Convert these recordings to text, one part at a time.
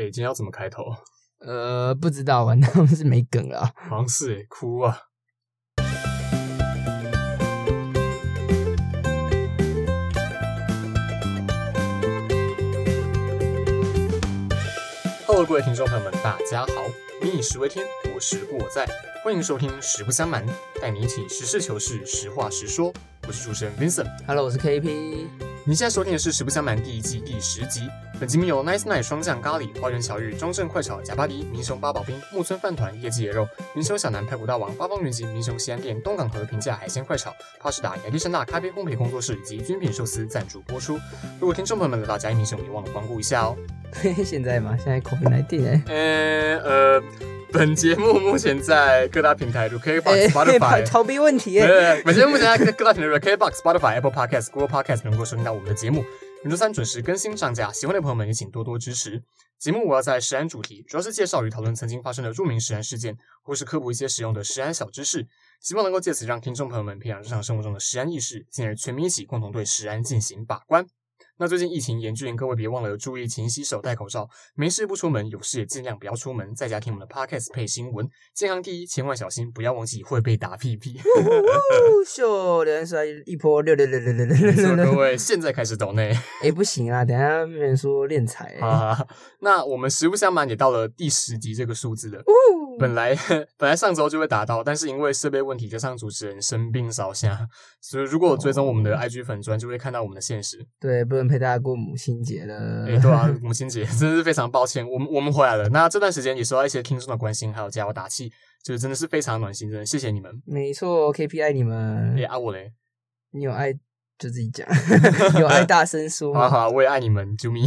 哎，今天要怎么开头？呃，不知道，完蛋，是没梗了。好像是哎，哭啊！Hello，各位听众朋友们，大家好！民以食为天，我食不我在，欢迎收听《实不相瞒》，带你一起实事求是、实话实说。我是主持人 Vincent。Hello，我是 KP。您现在收听的是《实不相瞒》第一季第十集。本节目由 Nice Night 双酱咖喱、花园巧遇、中正快炒、假巴迪、明雄八宝冰、木村饭团、业绩野肉、明雄小南排骨大王、八方云集、明雄西安店、东港河平价海鲜快炒、帕士达、亚历山大咖啡烘焙工作室以及军品寿司赞助播出。如果听众朋友们来到嘉义明雄，别忘了光顾一下哦。现在吗？现在 COVID 来电哎。嗯 呃。本节目目前在各大平台，如 KBox、Spotify，逃避问题。对，本节目目前在各大平台，如 KBox、Spotify、Apple Podcast、Google Podcast 能够收听到我们的节目。每周三准时更新上架，喜欢的朋友们也请多多支持。节目我要在食安主题，主要是介绍与讨论曾经发生的著名食安事件，或是科普一些实用的食安小知识，希望能够借此让听众朋友们培养日常生活中的食安意识，进而全民一起共同对食安进行把关。那最近疫情严峻，各位别忘了注意勤洗手、戴口罩，没事不出门，有事也尽量不要出门，在家听我们的 podcast 配新闻，健康第一，千万小心，不要忘记会被打屁屁。秀连摔一波六六六六六六六各位现在开始抖内，哎、不行啊，等下被人说练财啊。那我们实不相瞒，也到了第十集这个数字了。本来本来上周就会达到，但是因为设备问题，加上主持人生病烧下，所以如果追踪我们的 IG 粉砖，就会看到我们的现实。对，不能陪大家过母亲节了。哎，对啊，母亲节真的是非常抱歉，我们我们回来了。那这段时间也收到一些听众的关心，还有加油打气，就是真的是非常暖心，真的谢谢你们。没错，KPI 你们。哎，爱我嘞，你有爱。就自己讲，有爱大声说。好好，我也爱你们，啾咪。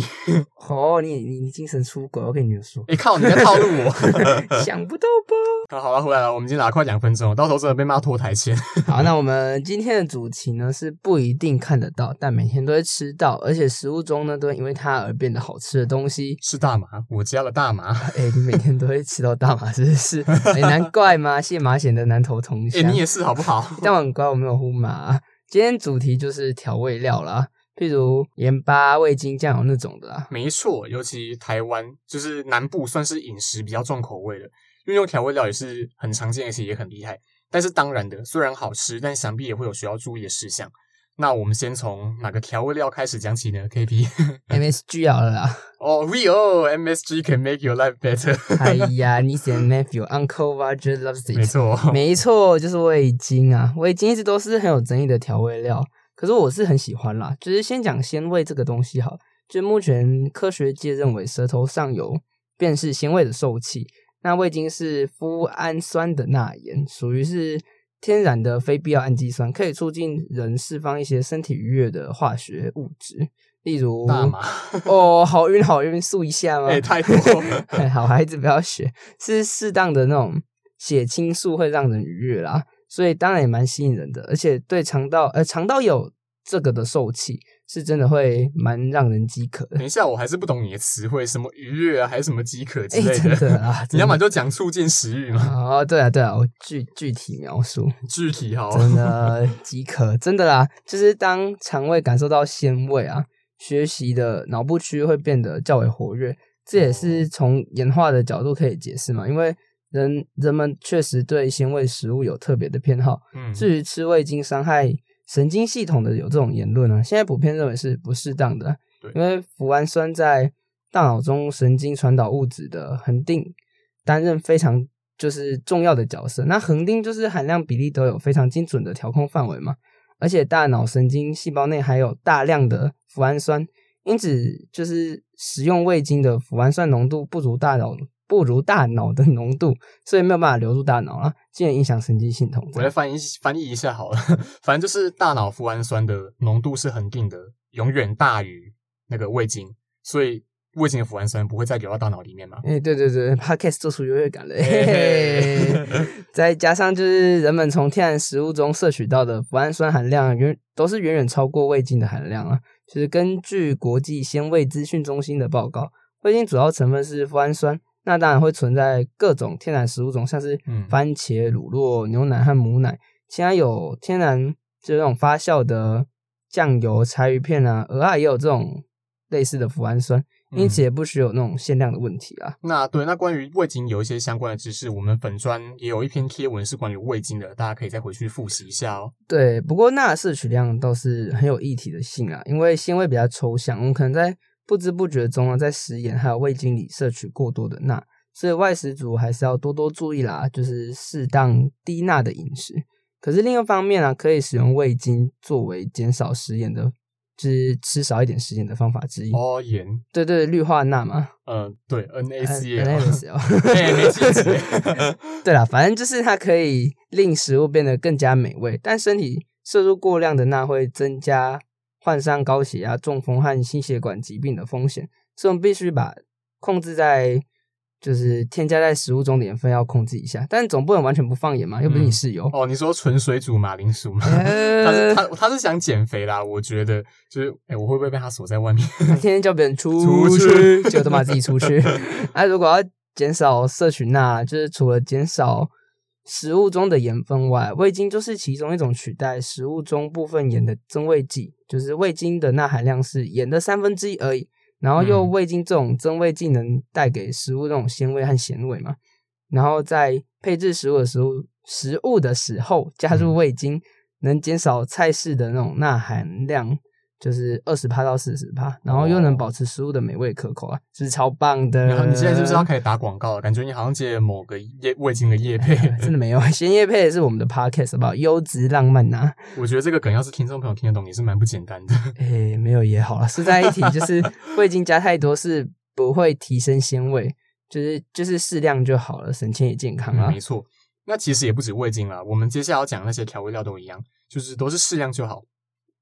哦，你你你精神出轨，我跟你们说。哎靠，你在套路我，想不到吧？好，好了，回来了。我们已经拿快两分钟，到时候真的被骂拖台前。好，那我们今天的主题呢是不一定看得到，但每天都会吃到，而且食物中呢都会因为它而变得好吃的东西。是大麻，我加了大麻。哎，你每天都会吃到大麻，是不是？哎，难怪嘛？谢马显的南头同乡。哎，你也是好不好？但我很乖，我没有呼麻。今天主题就是调味料啦，譬如盐巴、味精、酱油那种的啦。没错，尤其台湾就是南部，算是饮食比较重口味的，运用调味料也是很常见，而且也很厉害。但是当然的，虽然好吃，但想必也会有需要注意的事项。那我们先从哪个调味料开始讲起呢？K P M S G 好了啦。哦，Real M S G can make your life better。哎呀，你写 Matthew Uncle Roger loves it。没错，没错，就是味精啊。味精一直都是很有争议的调味料，可是我是很喜欢啦。就是先讲鲜味这个东西好，就目前科学界认为舌头上有便是鲜味的受器。那味精是麩氨酸的钠盐，属于是。天然的非必要氨基酸可以促进人释放一些身体愉悦的化学物质，例如大麻。哦，好晕好晕，漱一下吗？哎，太多。好孩子不要学，是适当的那种血清素会让人愉悦啦，所以当然也蛮吸引人的，而且对肠道，呃，肠道有这个的受气。是真的会蛮让人饥渴的。等一下，我还是不懂你的词汇，什么愉悦啊，还是什么饥渴之类的。真的啊，你要么就讲促进食欲嘛。哦，对啊，对啊，我具具体描述。具体好。真的 饥渴，真的啦，就是当肠胃感受到鲜味啊，学习的脑部区会变得较为活跃。这也是从演化的角度可以解释嘛，因为人人们确实对鲜味食物有特别的偏好。嗯。至于吃味精伤害。神经系统的有这种言论呢，现在普遍认为是不适当的，因为脯氨酸在大脑中神经传导物质的恒定担任非常就是重要的角色。那恒定就是含量比例都有非常精准的调控范围嘛，而且大脑神经细胞内还有大量的脯氨酸，因此就是使用味精的脯氨酸浓度不如大脑。不如大脑的浓度，所以没有办法流入大脑啊，进而影响神经系统。我来翻译翻译一下好了，反正就是大脑脯氨酸的浓度是恒定的，永远大于那个味精，所以味精的脯氨酸不会再流到大脑里面嘛？哎，对对对，Podcast 做出优越感了。再加上就是人们从天然食物中摄取到的脯氨酸含量远都是远远超过味精的含量啊。就是根据国际鲜味资讯中心的报告，味精主要成分是脯氨酸。那当然会存在各种天然食物中，像是番茄、乳酪、牛奶和母奶，其他有天然就这种发酵的酱油、柴鱼片啊，鹅啊也有这种类似的脯氨酸，因此也不需有那种限量的问题啊。那对，那关于味精有一些相关的知识，我们粉砖也有一篇贴文是关于味精的，大家可以再回去复习一下哦。对，不过钠摄取量倒是很有议题的性啊，因为纤维比较抽象，我们可能在不知不觉中啊，在食盐还有味精里摄取过多的钠，所以外食族还是要多多注意啦，就是适当低钠的饮食。可是另一方面啊，可以使用味精作为减少食盐的。就是吃少一点食盐的方法之一。哦，盐。对对，氯化钠嘛，嗯，对，NaCl，没记 对啦，反正就是它可以令食物变得更加美味，但身体摄入过量的钠会增加患上高血压、中风和心血管疾病的风险，所以我们必须把控制在。就是添加在食物中的盐分要控制一下，但总不能完全不放盐嘛，又不是你室友。哦，你说纯水煮马铃薯吗？他是他他是想减肥啦，我觉得就是，哎，我会不会被他锁在外面？天天叫别人出 去，结果都把自己出去。哎，如果要减少摄取钠，就是除了减少食物中的盐分外，味精就是其中一种取代食物中部分盐的增味剂。就是味精的钠含量是盐的三分之一而已。然后又味精这种增味剂能带给食物这种鲜味和咸味嘛，然后在配置食物的时候，食物的时候加入味精，能减少菜式的那种钠含量。就是二十帕到四十帕，然后又能保持食物的美味可口啊，是超棒的。你现在是不是要 开始打广告了？感觉你好像接某个叶味精的叶配，真的没有。先叶配的是我们的 podcast，好不好？优质浪漫呐。我觉得这个梗要是听众朋友听得懂，也是蛮不简单的。哎，没有也好了。是在一提，就是味精加太多是不会提升鲜味，就是就是适量就好了，省钱也健康啊。没错。那其实也不止味精了，我们接下来要讲那些调味料都一样，就是都是适量就好。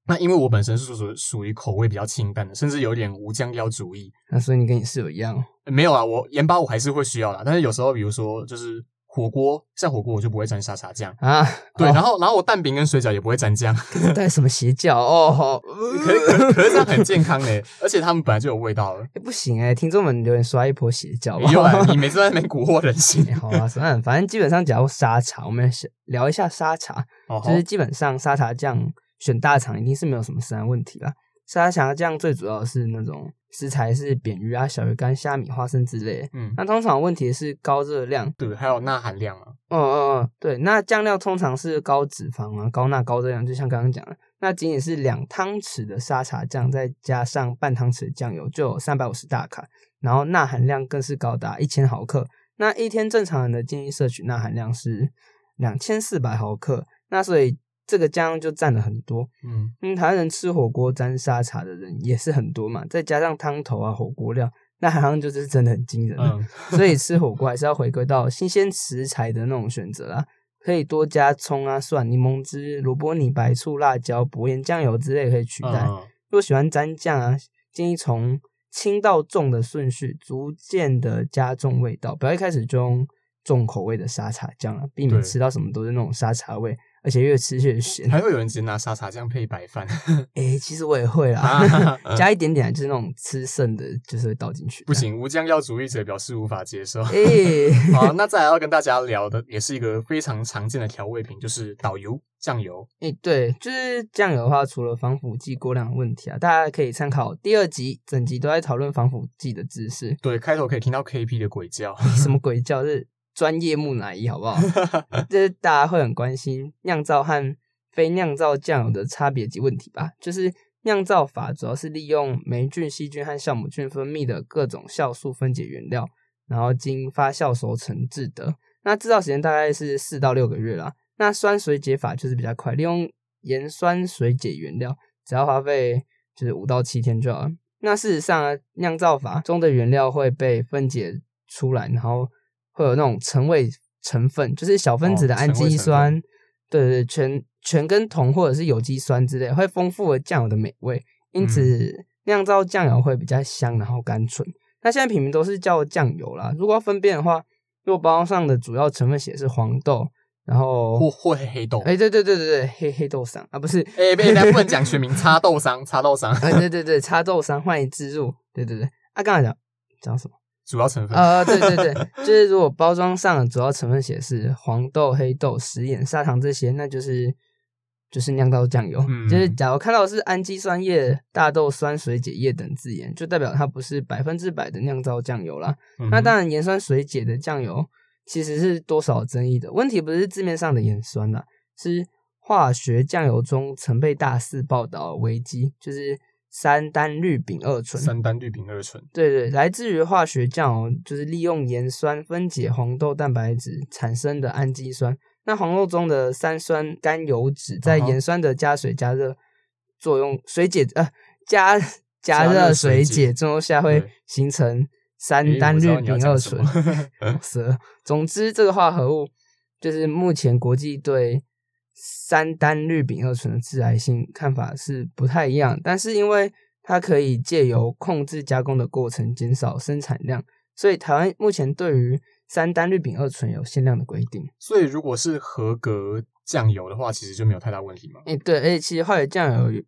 那因为我本身是属属于口味比较清淡的，甚至有点无酱料主义。那所以你跟你室友一样？没有啊，我盐巴我还是会需要啦。但是有时候，比如说就是火锅，像火锅我就不会沾沙茶酱啊。对，然后然后我蛋饼跟水饺也不会沾酱。带什么邪教哦？可可可是这样很健康嘞，而且他们本来就有味道了。不行哎，听众们留言刷一波邪教。吧有啊，你每次在那边蛊惑人心。好啊，算了，反正基本上，只要沙茶，我们聊一下沙茶，就是基本上沙茶酱。选大厂一定是没有什么食安问题啦。沙茶酱最主要是那种食材是扁鱼啊、小鱼干、虾米、花生之类。嗯，那通常问题是高热量，对，还有钠含量啊。嗯嗯嗯，对，那酱料通常是高脂肪啊、高钠、高热量，就像刚刚讲的，那仅仅是两汤匙的沙茶酱，再加上半汤匙的酱油，就有三百五十大卡，然后钠含量更是高达一千毫克。那一天正常人的建议摄取钠含量是两千四百毫克，那所以。这个酱就占了很多，嗯，嗯台湾人吃火锅沾沙茶的人也是很多嘛，再加上汤头啊、火锅料，那好像就是真的很惊人。嗯，所以吃火锅还是要回归到新鲜食材的那种选择啦，可以多加葱啊、蒜、柠檬汁、萝卜泥、白醋、辣椒、薄盐、酱油之类可以取代。如果喜欢沾酱啊，建议从轻到重的顺序逐渐的加重味道，不要一开始就用重口味的沙茶酱啊，避免吃到什么都是那种沙茶味。而且越吃越咸，还会有人直接拿沙茶酱配白饭。哎，其实我也会啦，加一点点，就是那种吃剩的，就是会倒进去。不行，无酱料主义者表示无法接受。哎，好，那再来要跟大家聊的，也是一个非常常见的调味品，就是导油酱油。哎，对，就是酱油的话，除了防腐剂过量的问题啊，大家可以参考第二集，整集都在讨论防腐剂的知识。对，开头可以听到 K P 的鬼叫，什么鬼叫？是。专业木乃伊好不好？这大家会很关心酿造和非酿造酱油的差别及问题吧？就是酿造法主要是利用霉菌、细菌和酵母菌分泌的各种酵素分解原料，然后经发酵熟成制的。那制造时间大概是四到六个月啦。那酸水解法就是比较快，利用盐酸水解原料，只要花费就是五到七天就好。那事实上，酿造法中的原料会被分解出来，然后。会有那种成味成分，就是小分子的氨基酸，对对，全全跟酮或者是有机酸之类，会丰富了酱油的美味，因此酿造酱油会比较香，然后甘醇。那现在品名都是叫酱油啦。如果要分辨的话，如果包装上的主要成分写是黄豆，然后或或黑豆，哎，对对对对对，黑黑豆商啊，不是，哎，不能不能讲学名，插豆商，插豆商，哎，对对对，插豆商，欢迎自入，对对对，啊，刚才讲讲什么？主要成分啊，对对对，就是如果包装上的主要成分写是黄豆、黑豆、食盐、砂糖这些，那就是就是酿造酱油。嗯就是假如看到是氨基酸液、大豆酸水解液等字眼，就代表它不是百分之百的酿造酱油啦。嗯那当然，盐酸水解的酱油其实是多少有争议的。问题不是字面上的盐酸啦，是化学酱油中曾被大肆报道的危机，就是三单氯丙二醇。三单氯丙二醇。对对，来自于化学酱哦，就是利用盐酸分解黄豆蛋白质产生的氨基酸。那黄豆中的三酸甘油脂在盐酸的加水加热作用水解呃加 加加热热水水解解作用下会形成三诶单氯丙二醇。蛇。总之，这个化合物就是目前国际对三单氯丙二醇的致癌性看法是不太一样，但是因为它可以借由控制加工的过程减少生产量，所以台湾目前对于三单氯丙二醇有限量的规定。所以如果是合格酱油的话，其实就没有太大问题嘛。哎、对，而且其实化学酱油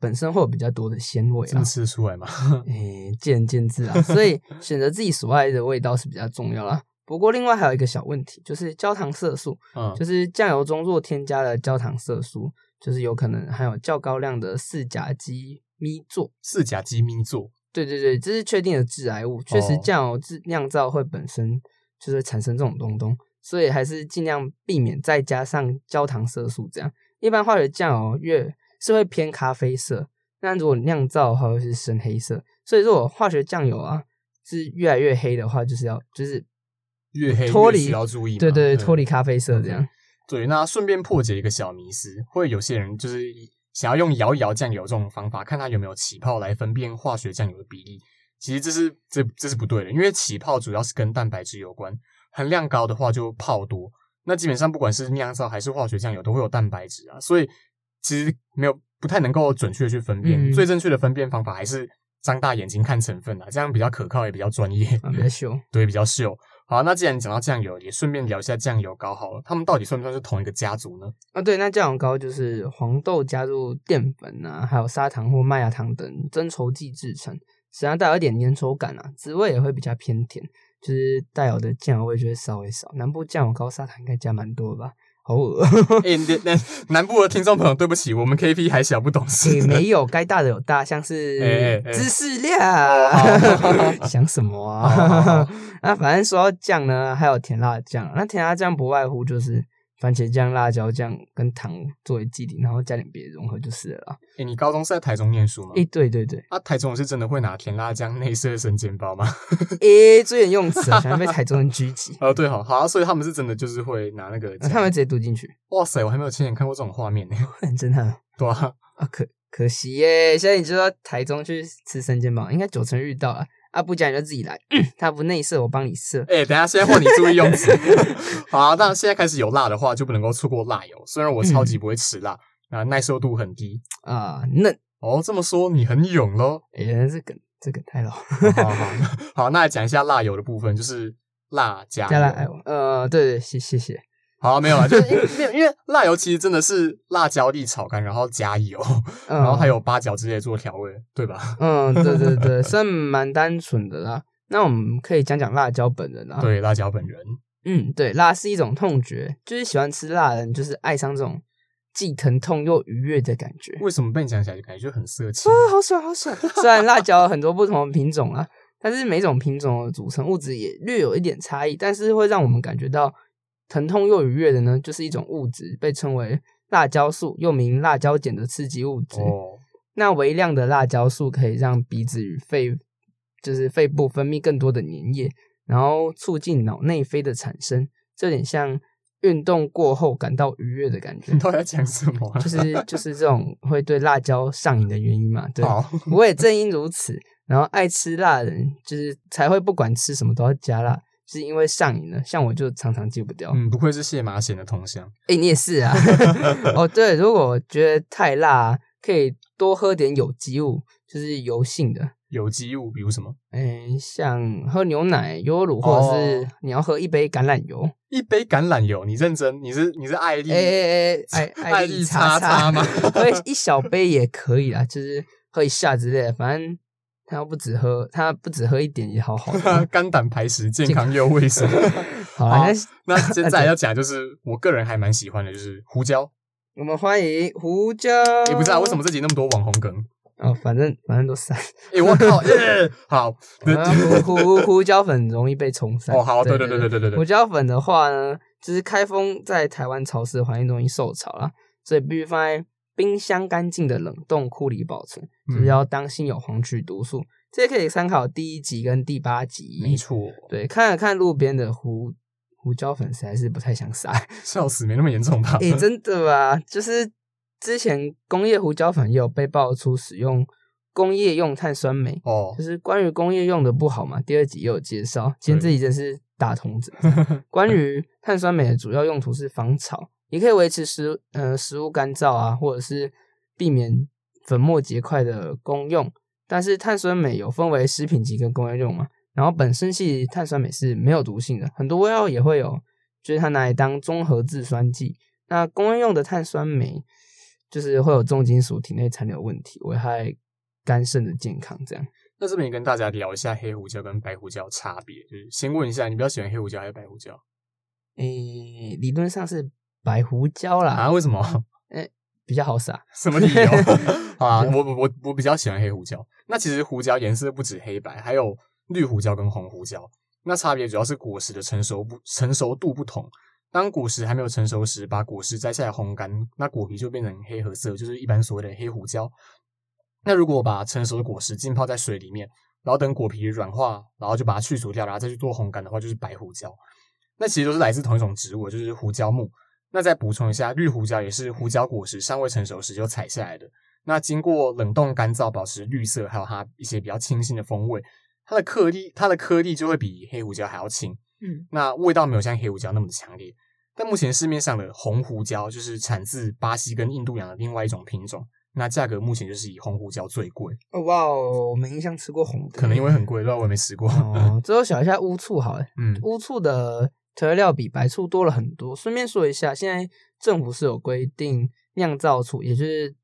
本身会有比较多的鲜味啊真的，吃得出来吗？诶，见仁见智啊，所以选择自己所爱的味道是比较重要啦。不过另外还有一个小问题，就是焦糖色素，嗯，就是酱油中若添加了焦糖色素，就是有可能含有较高量的四甲基咪唑。四甲基咪唑。对对对，这是确定的致癌物，确实哦酱油制酿造会本身就是会产生这种东东，所以还是尽量避免再加上焦糖色素这样。一般化学酱油越是会偏咖啡色，那如果酿造的话会是深黑色。所以如果化学酱油啊是越来越黑的话，就是要就是越黑脱离越需要注意嘛。对对对，嗯脱离咖啡色这样。对，那顺便破解一个小迷思，会有些人就是想要用摇一摇酱油这种方法，看它有没有起泡来分辨化学酱油的比例。其实这是这这是不对的，因为起泡主要是跟蛋白质有关，含量高的话就泡多。那基本上不管是酿造还是化学酱油，都会有蛋白质啊，所以其实没有不太能够准确的去分辨。嗯最正确的分辨方法还是张大眼睛看成分啊，这样比较可靠也比较专业。啊，比较秀。对，比较秀。好，那既然讲到酱油，也顺便聊一下酱油膏好了。他们到底算不算是同一个家族呢？啊，对，那酱油膏就是黄豆加入淀粉啊，还有砂糖或麦芽糖等增稠剂制成，实际上带有一点粘稠感啊，滋味也会比较偏甜，就是带有的酱油味就会稍微少。南部酱油膏砂糖应该加蛮多吧？好恶，哎、那那南部的听众朋友，对不起，我们 KP 还小不懂事。也没有，该大的有大，像是哎芝士好量，想什么啊？那反正说到酱呢，还有甜辣酱，那甜辣酱不外乎就是番茄酱、辣椒酱跟糖作为基底，然后加点别的融合就是了啦。哎、你高中是在台中念书吗？诶，对对对，啊，台中人是真的会拿甜辣酱内射生煎包吗？诶，注意用词啊，想要被台中人狙击，哦，对，好，好、啊，所以他们是真的就是会拿那个啊，他们直接读进去，哇塞，我还没有亲眼看过这种画面呢。很震撼对啊，啊！可可惜耶，现在你就到台中去吃生煎包，应该九成遇到了啊！不讲你就自己来，他不内射，我帮你射。哎、等一下，现在换你注意用词。好啊，那现在开始有辣的话，就不能够错过辣油。虽然我超级不会吃辣，啊、耐受度很低。啊，嫩，哦，这么说你很勇喽。哎、这个这个太老，好好 好，好，那来讲一下辣油的部分，就是辣加油。加辣，呃，对对，谢谢谢，好，没有啊，就 是因为没有，因为辣油其实真的是辣椒粒炒干，然后加油，嗯，然后还有八角之类做调味，对吧？嗯，对对对，算蛮单纯的啦。那我们可以讲讲辣椒本人啊，，对，辣椒本人。嗯，对，辣是一种痛觉，就是喜欢吃辣的人，就是爱上这种既疼痛又愉悦的感觉。为什么被你讲起来就感觉就很色情？啊，好爽好爽！虽然辣椒有很多不同的品种啊，但是每种品种的组成物质也略有一点差异，但是会让我们感觉到疼痛又愉悦的呢，就是一种物质，被称为辣椒素，又名辣椒碱的刺激物质。哦，那微量的辣椒素可以让鼻子与肺，就是肺部分泌更多的粘液，然后促进脑内啡的产生，这点像运动过后感到愉悦的感觉你。到底在讲什么啊？就是就是这种会对辣椒上瘾的原因嘛，对。好，我也正因如此，然后爱吃辣的人就是才会不管吃什么都要加辣，就是因为上瘾了。像我就常常戒不掉。哎、嗯，不愧是谢马贤的同乡。你也是啊。哦，对，如果觉得太辣，可以多喝点有机物，就是油性的。有机物，比如什么？哎，像喝牛奶、优乳，或者是哦你要喝一杯橄榄油。一杯橄榄油，你认真？你是你是艾丽？哎哎哎，爱 爱丽叉叉吗 喝一小杯也可以啦，就是喝一下之类的，反正他不只喝，他不止喝一点也好好的。肝胆排石，健康又卫生。好啦，那那现在 要讲就是我个人还蛮喜欢的，就是胡椒。我们欢迎胡椒。也不知道为什么这集那么多网红梗。哦，反正反正都散。哎，我靠！耶，好，胡胡胡椒粉容易被冲散。哦，好，对对对对对对对。胡椒粉的话呢，就是开封在台湾潮湿的环境容易受潮啦，所以必须放在冰箱干净的冷冻库里保存，就是要当心有黄曲毒素。这可以参考第一集跟第八集。没错。对，看了看路边的胡胡椒粉，实在是不太想撒。笑死，没那么严重吧？哎，真的吧？就是。之前工业胡椒粉也有被爆出使用工业用碳酸镁，哦，就是关于工业用的不好嘛。第二集也有介绍，今天这集真是打通者。关于碳酸镁的主要用途是防潮，也可以维持食呃食物干燥啊，或者是避免粉末结块的功用。但是碳酸镁有分为食品级跟工业用嘛，然后本身系碳酸镁是没有毒性的，很多味药也会有，就是它拿来当综合制酸剂。那工业用的碳酸镁。就是会有重金属体内残留问题，危害肝肾的健康。这样，那这边也跟大家聊一下黑胡椒跟白胡椒差别。就是先问一下，你比较喜欢黑胡椒还是白胡椒？诶，理论上是白胡椒啦。啊？为什么？诶，比较好撒。什么理由？啊，我我我我比较喜欢黑胡椒。那其实胡椒颜色不止黑白，还有绿胡椒跟红胡椒。那差别主要是果实的成熟不成熟度不同。当果实还没有成熟时，把果实摘下来烘干，那果皮就变成黑褐色，就是一般所谓的黑胡椒。那如果把成熟的果实浸泡在水里面，然后等果皮软化，然后就把它去除掉，然后再去做烘干的话，就是白胡椒。那其实都是来自同一种植物，就是胡椒木。那再补充一下，绿胡椒也是胡椒果实尚未成熟时就采下来的，那经过冷冻干燥，保持绿色，还有它一些比较清新的风味。它的颗粒，它的颗粒就会比黑胡椒还要轻。嗯，那味道没有像黑胡椒那么的强烈，但目前市面上的红胡椒就是产自巴西跟印度洋的另外一种品种，那价格目前就是以红胡椒最贵。哦哇哦，我没印象吃过红的，可能因为很贵，不知道我也没吃过。哦，最后想一下乌醋好了，嗯，乌醋的调料比白醋多了很多。顺便说一下，现在政府是有规定酿造醋，也就是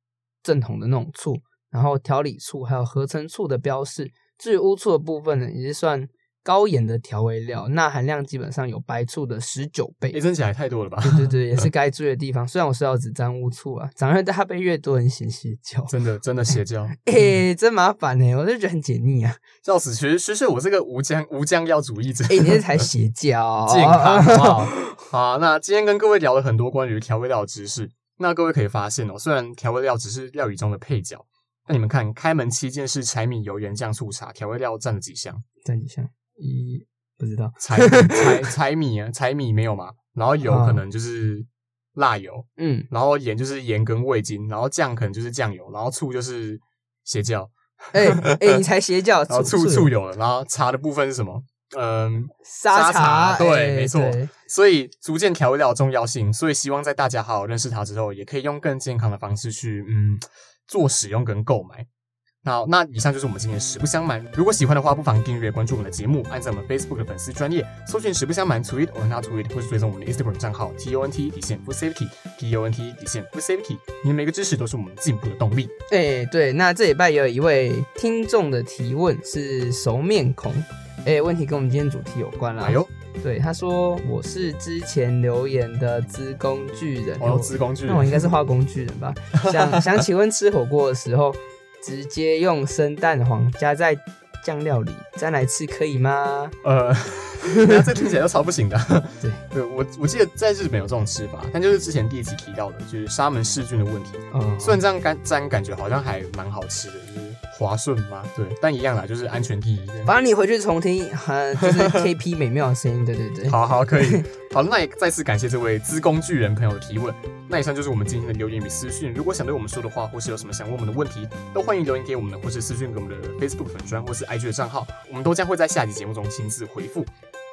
正统的那种醋，然后调理醋还有合成醋的标示。至于污醋的部分呢，也是算。高盐的调味料，钠含量基本上有白醋的十九倍。哎，真起来太多了吧？对对对，也是该注意的地方。虽然我是要只沾乌醋啊，长越大被越多人嫌邪教。真的真的邪教。哎，真麻烦呢，我就觉得很解腻啊。笑死，其实其实我是个无酱无酱料主义者。哎，你这才邪教。健康好。好，那今天跟各位聊了很多关于调味料的知识。那各位可以发现哦，虽然调味料只是料理中的配角，那你们看，开门七件事：柴米油盐酱醋茶，调味料占了几项？占几项？一不知道 柴柴 柴米啊，柴米没有嘛？然后油可能就是辣油，嗯，然后盐就是盐跟味精，然后酱可能就是酱油，然后醋就是邪教。哎 哎，你才邪教，然后醋醋有了，然后茶的部分是什么？嗯，沙茶，对，没错。所以逐渐调味料重要性，所以希望在大家好好认识它之后，也可以用更健康的方式去嗯做使用跟购买。好，那以上就是我们今天的实不相瞒。如果喜欢的话，不妨订阅关注我们的节目，按照我们 Facebook 的粉丝专业搜寻“实不相瞒 ”，tweet or not tweet，或是追踪我们的 Instagram 账号 T O N T 底线 Food Safety T O N T 底线 Food Safety。你的每个支持都是我们进步的动力。哎，对，那这礼拜也有一位听众的提问是熟面孔，哎，问题跟我们今天主题有关啦。哎呦，对，他说我是之前留言的资工具人，哦，资工具人，那我应该是画工具人吧？想想请问吃火锅的时候。直接用生蛋黄加在酱料里蘸来吃可以吗？呃，这听起来就超不行的。对，对我我记得在日本有这种吃法，但就是之前第一集提到的，就是沙门氏菌的问题。嗯，虽然这样感这样感觉好像还蛮好吃的，就是滑顺吗。对，但一样啦，就是安全第一。反正你回去重听，很 就是 KP 美妙的声音。对对对，好好可以。好，那也再次感谢这位资工巨人朋友的提问。那以上就是我们今天的留言与私讯。如果想对我们说的话，或是有什么想问我们的问题，都欢迎留言给我们，或是私讯给我们的 Facebook 粉专或是 IG 的账号，我们都将会在下集节目中亲自回复。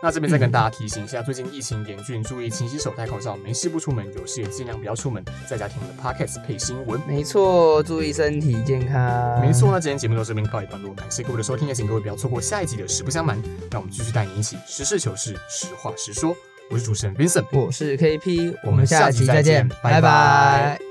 那这边再跟大家提醒一下，最近疫情严峻，注意勤洗手、戴口罩，没事不出门，有事也尽量不要出门，在家听我们的 Podcast 配新闻。没错，注意身体健康。没错，那今天节目到这边告一段落，感谢各位的收听，也请各位不要错过下一集的实不相瞒，让我们继续带你一起实事求是、实话实说。我是主持人 Vincent，我是 KP，我们下期再见，拜拜。